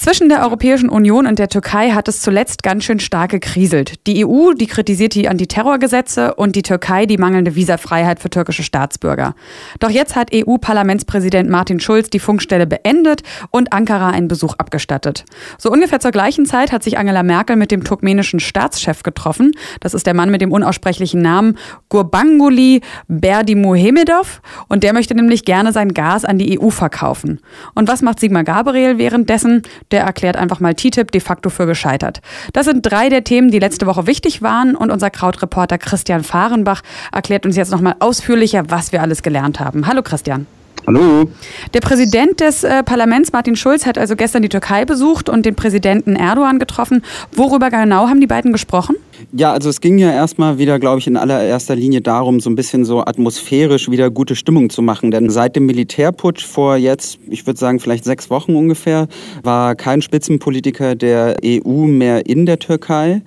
Zwischen der Europäischen Union und der Türkei hat es zuletzt ganz schön stark gekriselt. Die EU, die kritisiert die Antiterrorgesetze und die Türkei die mangelnde Visafreiheit für türkische Staatsbürger. Doch jetzt hat EU-Parlamentspräsident Martin Schulz die Funkstelle beendet und Ankara einen Besuch abgestattet. So ungefähr zur gleichen Zeit hat sich Angela Merkel mit dem turkmenischen Staatschef getroffen. Das ist der Mann mit dem unaussprechlichen Namen Gurbanguly Berdimuhamedov und der möchte nämlich gerne sein Gas an die EU verkaufen. Und was macht Sigmar Gabriel währenddessen? Der erklärt einfach mal TTIP de facto für gescheitert. Das sind drei der Themen, die letzte Woche wichtig waren und unser Krautreporter Christian Fahrenbach erklärt uns jetzt nochmal ausführlicher, was wir alles gelernt haben. Hallo Christian. Hallo. Der Präsident des äh, Parlaments, Martin Schulz, hat also gestern die Türkei besucht und den Präsidenten Erdogan getroffen. Worüber genau haben die beiden gesprochen? Ja, also es ging ja erstmal wieder, glaube ich, in allererster Linie darum, so ein bisschen so atmosphärisch wieder gute Stimmung zu machen. Denn seit dem Militärputsch vor jetzt, ich würde sagen, vielleicht sechs Wochen ungefähr, war kein Spitzenpolitiker der EU mehr in der Türkei.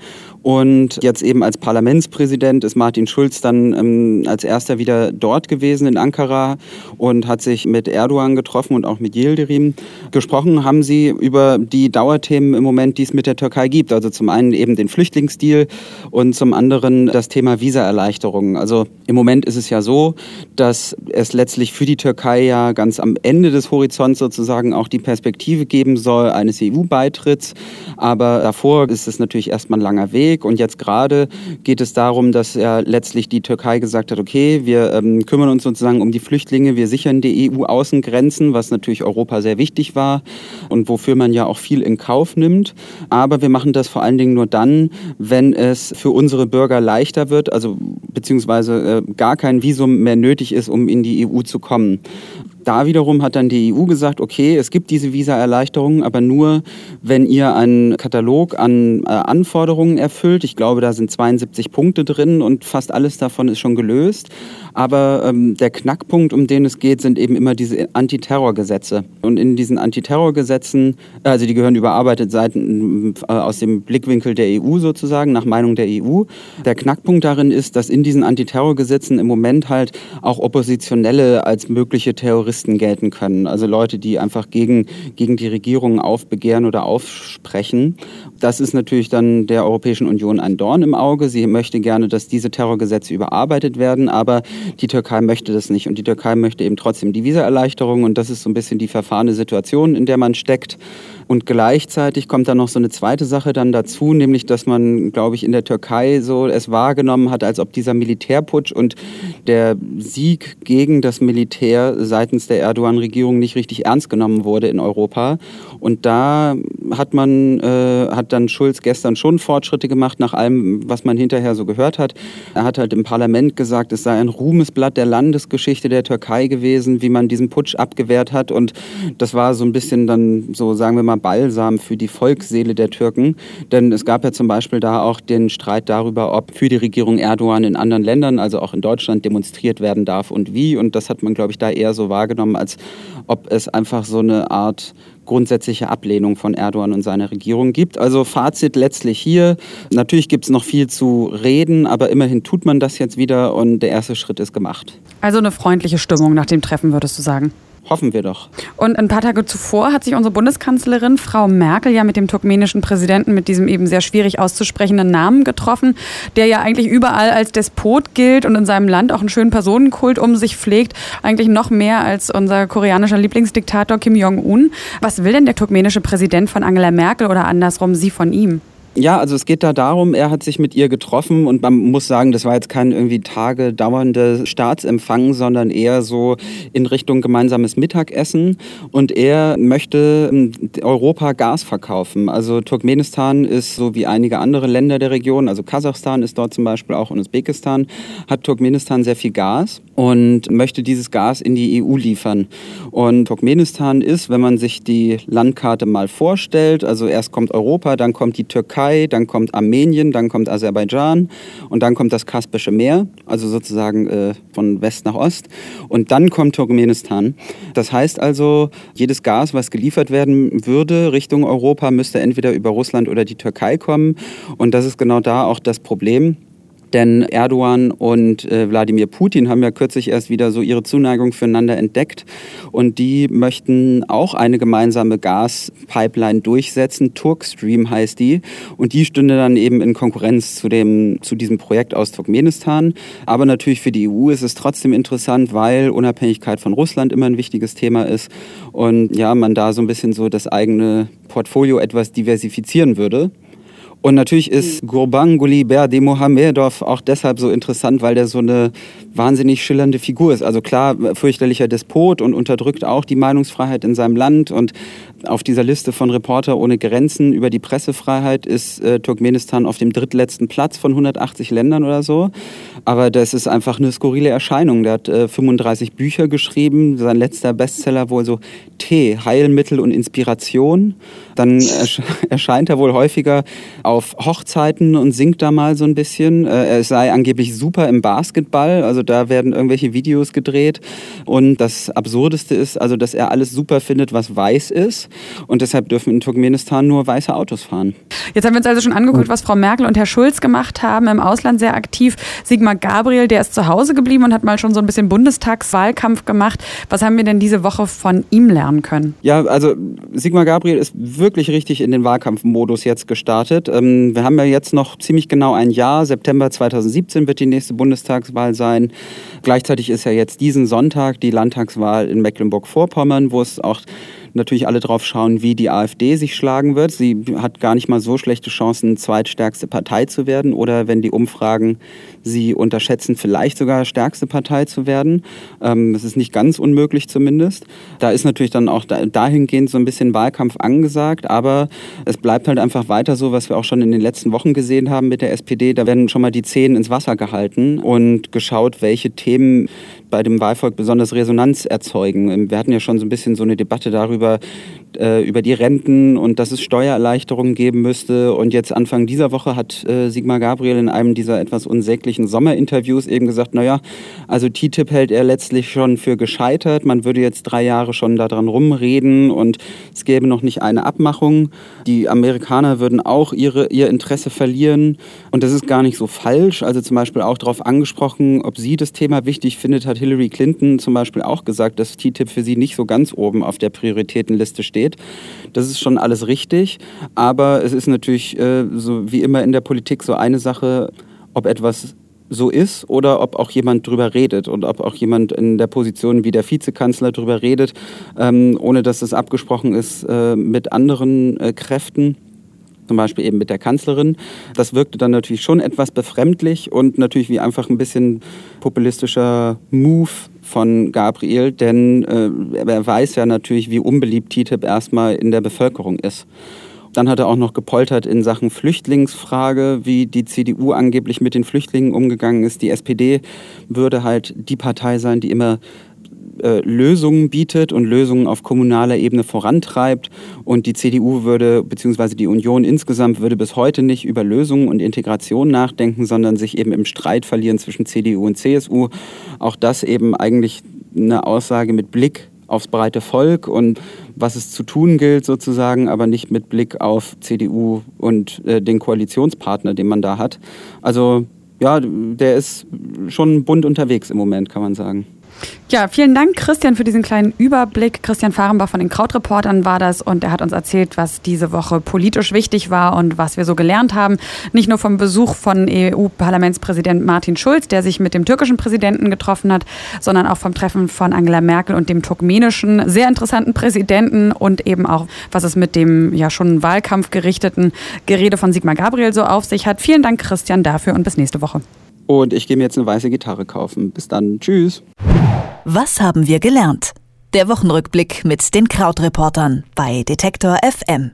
Und jetzt eben als Parlamentspräsident ist Martin Schulz dann ähm, als erster wieder dort gewesen in Ankara und hat sich mit Erdogan getroffen und auch mit Yildirim. Gesprochen haben sie über die Dauerthemen im Moment, die es mit der Türkei gibt. Also zum einen eben den Flüchtlingsdeal und zum anderen das Thema Visaerleichterungen. Also im Moment ist es ja so, dass es letztlich für die Türkei ja ganz am Ende des Horizonts sozusagen auch die Perspektive geben soll eines EU-Beitritts. Aber davor ist es natürlich erstmal ein langer Weg. Weg. Und jetzt gerade geht es darum, dass ja letztlich die Türkei gesagt hat, okay, wir ähm, kümmern uns sozusagen um die Flüchtlinge, wir sichern die EU-Außengrenzen, was natürlich Europa sehr wichtig war und wofür man ja auch viel in Kauf nimmt. Aber wir machen das vor allen Dingen nur dann, wenn es für unsere Bürger leichter wird, also beziehungsweise äh, gar kein Visum mehr nötig ist, um in die EU zu kommen. Da wiederum hat dann die EU gesagt, okay, es gibt diese Visaerleichterungen, aber nur, wenn ihr einen Katalog an äh, Anforderungen erfüllt. Ich glaube, da sind 72 Punkte drin und fast alles davon ist schon gelöst. Aber ähm, der Knackpunkt, um den es geht, sind eben immer diese Antiterrorgesetze. Und in diesen Antiterrorgesetzen, also die gehören überarbeitet Seiten äh, aus dem Blickwinkel der EU sozusagen, nach Meinung der EU. Der Knackpunkt darin ist, dass in diesen Antiterrorgesetzen im Moment halt auch Oppositionelle als mögliche Terroristen gelten können. Also Leute, die einfach gegen, gegen die Regierung aufbegehren oder aufsprechen. Das ist natürlich dann der Europäischen Union ein Dorn im Auge. Sie möchte gerne, dass diese Terrorgesetze überarbeitet werden, aber die Türkei möchte das nicht. Und die Türkei möchte eben trotzdem die Visaerleichterung. Und das ist so ein bisschen die verfahrene Situation, in der man steckt. Und gleichzeitig kommt dann noch so eine zweite Sache dann dazu, nämlich dass man, glaube ich, in der Türkei so es wahrgenommen hat, als ob dieser Militärputsch und der Sieg gegen das Militär seitens der Erdogan-Regierung nicht richtig ernst genommen wurde in Europa. Und da hat man, äh, hat dann Schulz gestern schon Fortschritte gemacht, nach allem, was man hinterher so gehört hat. Er hat halt im Parlament gesagt, es sei ein Ruhmesblatt der Landesgeschichte der Türkei gewesen, wie man diesen Putsch abgewehrt hat. Und das war so ein bisschen dann, so sagen wir mal, Balsam für die Volksseele der Türken. Denn es gab ja zum Beispiel da auch den Streit darüber, ob für die Regierung Erdogan in anderen Ländern, also auch in Deutschland, demonstriert werden darf und wie. Und das hat man, glaube ich, da eher so wahrgenommen, als ob es einfach so eine Art grundsätzliche Ablehnung von Erdogan und seiner Regierung gibt. Also Fazit letztlich hier. Natürlich gibt es noch viel zu reden, aber immerhin tut man das jetzt wieder und der erste Schritt ist gemacht. Also eine freundliche Stimmung nach dem Treffen, würdest du sagen? Hoffen wir doch. Und ein paar Tage zuvor hat sich unsere Bundeskanzlerin Frau Merkel ja mit dem turkmenischen Präsidenten mit diesem eben sehr schwierig auszusprechenden Namen getroffen, der ja eigentlich überall als Despot gilt und in seinem Land auch einen schönen Personenkult um sich pflegt, eigentlich noch mehr als unser koreanischer Lieblingsdiktator Kim Jong-un. Was will denn der turkmenische Präsident von Angela Merkel oder andersrum sie von ihm? Ja, also es geht da darum, er hat sich mit ihr getroffen und man muss sagen, das war jetzt kein irgendwie Tage dauernde Staatsempfang, sondern eher so in Richtung gemeinsames Mittagessen und er möchte ähm, Europa Gas verkaufen. Also Turkmenistan ist so wie einige andere Länder der Region, also Kasachstan ist dort zum Beispiel auch und Usbekistan, hat Turkmenistan sehr viel Gas und möchte dieses Gas in die EU liefern. Und Turkmenistan ist, wenn man sich die Landkarte mal vorstellt, also erst kommt Europa, dann kommt die Türkei, Türkei, dann kommt Armenien, dann kommt Aserbaidschan und dann kommt das Kaspische Meer, also sozusagen äh, von West nach Ost. Und dann kommt Turkmenistan. Das heißt also, jedes Gas, was geliefert werden würde Richtung Europa, müsste entweder über Russland oder die Türkei kommen. Und das ist genau da auch das Problem Denn Erdogan und äh, Wladimir Putin haben ja kürzlich erst wieder so ihre Zuneigung füreinander entdeckt. Und die möchten auch eine gemeinsame Gaspipeline durchsetzen. Turkstream heißt die. Und die stünde dann eben in Konkurrenz zu, dem, zu diesem Projekt aus Turkmenistan. Aber natürlich für die EU ist es trotzdem interessant, weil Unabhängigkeit von Russland immer ein wichtiges Thema ist. Und ja, man da so ein bisschen so das eigene Portfolio etwas diversifizieren würde. Und natürlich ist Gurbanguly Berde Mohamedov auch deshalb so interessant, weil der so eine wahnsinnig schillernde Figur ist. Also klar, fürchterlicher Despot und unterdrückt auch die Meinungsfreiheit in seinem Land. Und auf dieser Liste von Reporter ohne Grenzen über die Pressefreiheit ist äh, Turkmenistan auf dem drittletzten Platz von 180 Ländern oder so. Aber das ist einfach eine skurrile Erscheinung. Der hat äh, 35 Bücher geschrieben. Sein letzter Bestseller wohl so Tee, Heilmittel und Inspiration. Dann ersch erscheint er wohl häufiger auf Hochzeiten und singt da mal so ein bisschen. Äh, er sei angeblich super im Basketball. Also da werden irgendwelche Videos gedreht. Und das Absurdeste ist also, dass er alles super findet, was weiß ist. Und deshalb dürfen in Turkmenistan nur weiße Autos fahren. Jetzt haben wir uns also schon angeguckt, was Frau Merkel und Herr Schulz gemacht haben. Im Ausland sehr aktiv. Sigmar Gabriel, der ist zu Hause geblieben und hat mal schon so ein bisschen Bundestagswahlkampf gemacht. Was haben wir denn diese Woche von ihm lernen können? Ja, also Sigmar Gabriel ist wirklich richtig in den Wahlkampfmodus jetzt gestartet. Ähm, wir haben ja jetzt noch ziemlich genau ein Jahr. September 2017 wird die nächste Bundestagswahl sein. Gleichzeitig ist ja jetzt diesen Sonntag die Landtagswahl in Mecklenburg-Vorpommern, wo es auch natürlich alle drauf schauen, wie die AfD sich schlagen wird. Sie hat gar nicht mal so schlechte Chancen, zweitstärkste Partei zu werden oder wenn die Umfragen sie unterschätzen, vielleicht sogar stärkste Partei zu werden. Ähm, das ist nicht ganz unmöglich zumindest. Da ist natürlich dann auch dahingehend so ein bisschen Wahlkampf angesagt, aber es bleibt halt einfach weiter so, was wir auch schon in den letzten Wochen gesehen haben mit der SPD. Da werden schon mal die Zehen ins Wasser gehalten und geschaut, welche Themen bei dem Wahlvolk besonders Resonanz erzeugen. Wir hatten ja schon so ein bisschen so eine Debatte darüber, juba äh, über die Renten und dass es Steuererleichterungen geben müsste. Und jetzt Anfang dieser Woche hat äh, Sigmar Gabriel in einem dieser etwas unsäglichen Sommerinterviews eben gesagt, naja, also TTIP hält er letztlich schon für gescheitert. Man würde jetzt drei Jahre schon daran rumreden und es gäbe noch nicht eine Abmachung. Die Amerikaner würden auch ihre, ihr Interesse verlieren. Und das ist gar nicht so falsch. Also zum Beispiel auch darauf angesprochen, ob sie das Thema wichtig findet, hat Hillary Clinton zum Beispiel auch gesagt, dass TTIP für sie nicht so ganz oben auf der Prioritätenliste steht steht. Das ist schon alles richtig, aber es ist natürlich äh, so wie immer in der Politik so eine Sache, ob etwas so ist oder ob auch jemand drüber redet und ob auch jemand in der Position wie der Vizekanzler drüber redet, ähm, ohne dass es abgesprochen ist äh, mit anderen äh, Kräften zum Beispiel eben mit der Kanzlerin. Das wirkte dann natürlich schon etwas befremdlich und natürlich wie einfach ein bisschen populistischer Move von Gabriel, denn äh, er weiß ja natürlich, wie unbeliebt TTIP erstmal in der Bevölkerung ist. Dann hat er auch noch gepoltert in Sachen Flüchtlingsfrage, wie die CDU angeblich mit den Flüchtlingen umgegangen ist. Die SPD würde halt die Partei sein, die immer äh, Lösungen bietet und Lösungen auf kommunaler Ebene vorantreibt. Und die CDU würde, beziehungsweise die Union insgesamt würde bis heute nicht über Lösungen und Integration nachdenken, sondern sich eben im Streit verlieren zwischen CDU und CSU. Auch das eben eigentlich eine Aussage mit Blick aufs breite Volk und was es zu tun gilt sozusagen, aber nicht mit Blick auf CDU und äh, den Koalitionspartner, den man da hat. Also ja, der ist schon bunt unterwegs im Moment, kann man sagen. Ja, vielen Dank, Christian, für diesen kleinen Überblick. Christian Fahrenbach von den Krautreportern war das und er hat uns erzählt, was diese Woche politisch wichtig war und was wir so gelernt haben. Nicht nur vom Besuch von EU-Parlamentspräsident Martin Schulz, der sich mit dem türkischen Präsidenten getroffen hat, sondern auch vom Treffen von Angela Merkel und dem turkmenischen sehr interessanten Präsidenten und eben auch, was es mit dem ja schon Wahlkampf gerichteten Gerede von Sigmar Gabriel so auf sich hat. Vielen Dank, Christian, dafür und bis nächste Woche. Und ich gehe mir jetzt eine weiße Gitarre kaufen. Bis dann. Tschüss. Was haben wir gelernt? Der Wochenrückblick mit den Krautreportern bei Detektor FM.